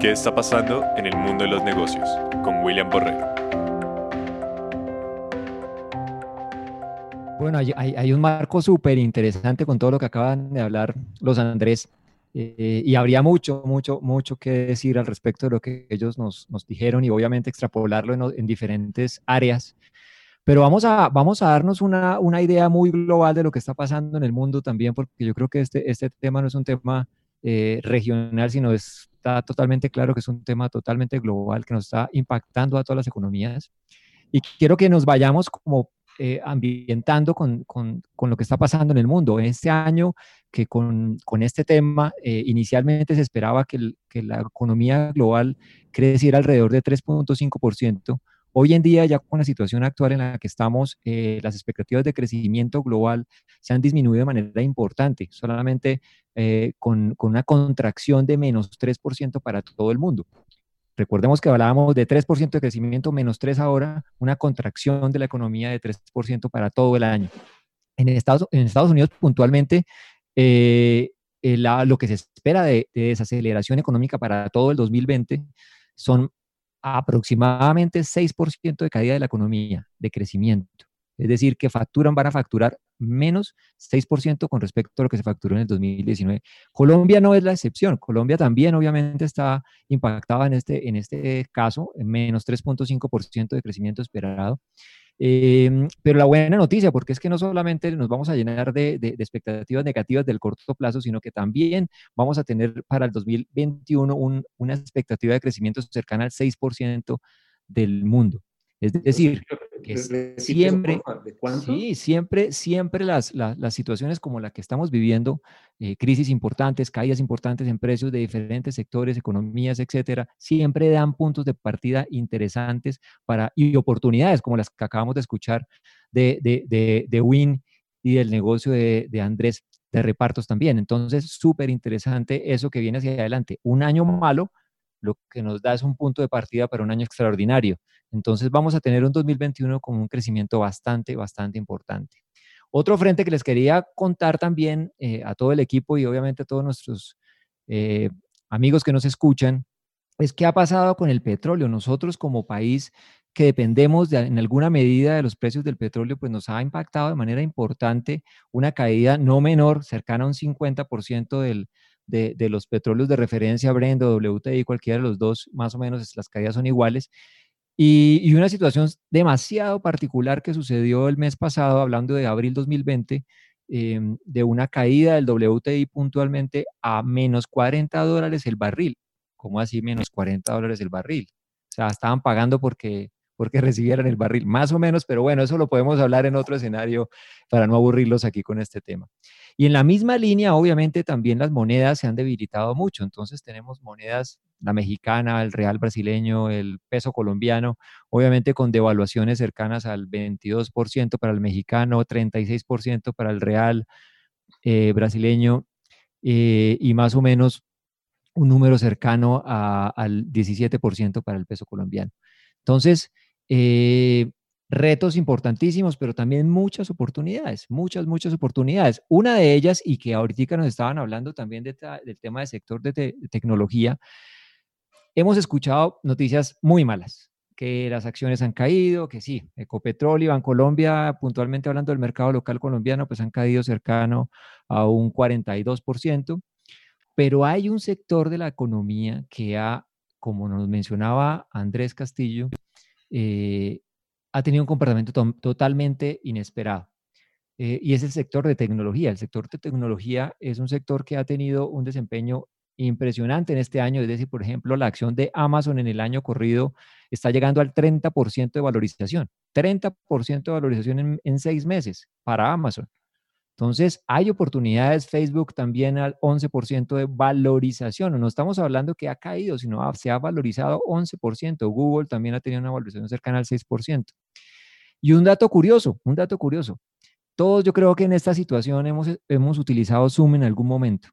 ¿Qué está pasando en el mundo de los negocios? Con William Borrero. Bueno, hay, un marco súper interesante con todo lo que acaban de hablar los Andrés. Eh, y habría mucho, mucho, mucho que decir al respecto de lo que ellos nos, dijeron y obviamente extrapolarlo en, diferentes áreas. Pero vamos a, vamos a darnos una, una, idea muy global de lo que está pasando en el mundo también, porque yo creo que este, este tema no es un tema eh, regional, sino está totalmente claro que es un tema totalmente global que nos está impactando a todas las economías. Y quiero que nos vayamos como eh, ambientando con, con, con, lo que está pasando en el mundo. Este año, que con, con este tema, eh, inicialmente se esperaba que, que, la economía global creciera alrededor de 3.5%. Hoy en día, ya con la situación actual en la que estamos, eh, las expectativas de crecimiento global se han disminuido de manera importante, solamente con, con una contracción de menos 3% para todo el mundo. Recordemos que hablábamos de 3% de crecimiento, menos 3 ahora, una contracción de la economía de 3% para todo el año. En Estados, Unidos, puntualmente, eh, lo que se espera de, desaceleración económica para todo el 2020 son aproximadamente 6% de caída de la economía, de crecimiento. Es decir, que facturan, van a facturar menos 6% con respecto a lo que se facturó en el 2019. Colombia no es la excepción. Colombia también obviamente está impactada en este, en este caso, en menos 3.5% de crecimiento esperado. Em, pero la buena noticia, porque es que no solamente nos vamos a llenar de, de, expectativas negativas del corto plazo, sino que también vamos a tener para el 2021 una expectativa de crecimiento cercana al 6% del mundo. Es decir, que siempre, sí, siempre, siempre las, las, situaciones como la que estamos viviendo, eh, crisis importantes, caídas importantes en precios de diferentes sectores, economías, etcétera, siempre dan puntos de partida interesantes para, y oportunidades como las que acabamos de escuchar de, de, de, de Win y del negocio de, de Andrés de repartos también. Entonces, súper interesante eso que viene hacia adelante. Un año malo, lo que nos da es un punto de partida para un año extraordinario. Entonces vamos a tener un 2021 con un crecimiento bastante, bastante importante. Otro frente que les quería contar también eh, a todo el equipo y obviamente a todos nuestros eh, amigos que nos escuchan es qué ha pasado con el petróleo. Nosotros como país que dependemos en alguna medida de los precios del petróleo, pues nos ha impactado de manera importante una caída no menor, cercana a un 50% del, de, los petróleos de referencia, Brent o WTI, cualquiera de los dos, más o menos las caídas son iguales. Y, una situación demasiado particular que sucedió el mes pasado, hablando de abril 2020, em, de una caída del WTI puntualmente a menos 40 dólares el barril. ¿Cómo así menos 40 dólares el barril? O sea, estaban pagando porque porque recibieran el barril, más o menos, pero bueno, eso lo podemos hablar en otro escenario para no aburrirlos aquí con este tema. Y en la misma línea, obviamente, también las monedas se han debilitado mucho, entonces tenemos monedas, la mexicana, el real brasileño, el peso colombiano, obviamente con devaluaciones cercanas al 22% para el mexicano, 36% para el real eh, brasileño eh, y más o menos un número cercano al 17% para el peso colombiano. Entonces, eh, retos importantísimos, pero también muchas oportunidades, muchas, muchas oportunidades. Una de ellas, y que ahorita nos estaban hablando también del tema del sector de, tecnología, hemos escuchado noticias muy malas, que las acciones han caído, que sí, Ecopetrol y Bancolombia, puntualmente hablando del mercado local colombiano, pues han caído cercano a un 42%, pero hay un sector de la economía que ha, como nos mencionaba Andrés Castillo, eh, ha tenido un comportamiento totalmente inesperado. Eh, y es el sector de tecnología. El sector de tecnología es un sector que ha tenido un desempeño impresionante en este año. Es decir, por ejemplo, la acción de Amazon en el año corrido está llegando al 30% de valorización. 30% de valorización en seis meses para Amazon. Entonces, hay oportunidades, Facebook también al 11% de valorización. No estamos hablando que ha caído, sino se ha valorizado 11%. Google también ha tenido una valorización cercana al 6%. Y un dato curioso, un dato curioso. Todos yo creo que en esta situación hemos, hemos utilizado Zoom en algún momento.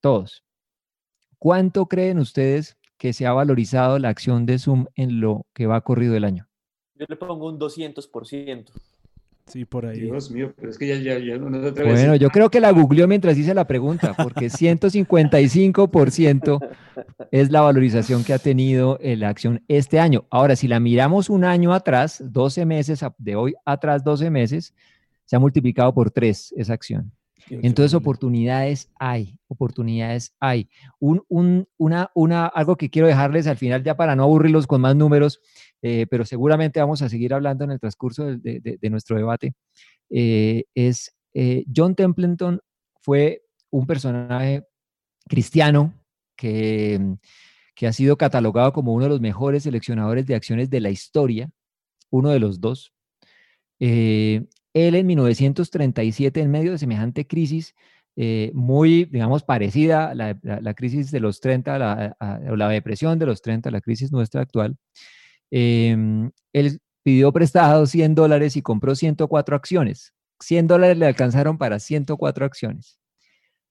Todos. ¿Cuánto creen ustedes que se ha valorizado la acción de Zoom en lo que va corrido el año? Yo le pongo un 200%. Sí, por ahí. Dios mío, pero es que ya, ya, ya no se atreve Bueno, yo creo que la googleó mientras hice la pregunta, porque 155% es la valorización que ha tenido la acción este año. Ahora, si la miramos un año atrás, 12 meses, de hoy atrás 12 meses, se ha multiplicado por 3 esa acción. Entonces, oportunidades hay, oportunidades hay. Un, un, una, una, algo que quiero dejarles al final, ya para no aburrirlos con más números, eh, pero seguramente vamos a seguir hablando en el transcurso de, de, nuestro debate, eh, es eh, John Templeton fue un personaje cristiano que, que ha sido catalogado como uno de los mejores seleccionadores de acciones de la historia, uno de los dos. Él en 1937, en medio de semejante crisis, eh, muy, digamos, parecida a la, crisis de los 30, la, o la depresión de los 30, la crisis nuestra actual, em, él pidió prestado 100 dólares y compró 104 acciones. 100 dólares le alcanzaron para 104 acciones.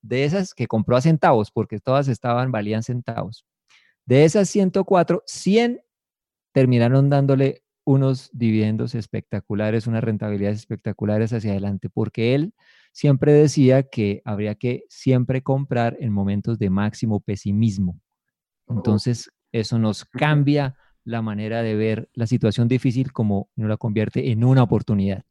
De esas que compró a centavos, porque todas estaban, valían centavos. De esas 104, 100 terminaron dándole unos dividendos espectaculares, unas rentabilidades espectaculares hacia adelante, porque él siempre decía que habría que siempre comprar en momentos de máximo pesimismo. Entonces, eso nos cambia la manera de ver la situación difícil como nos la convierte en una oportunidad.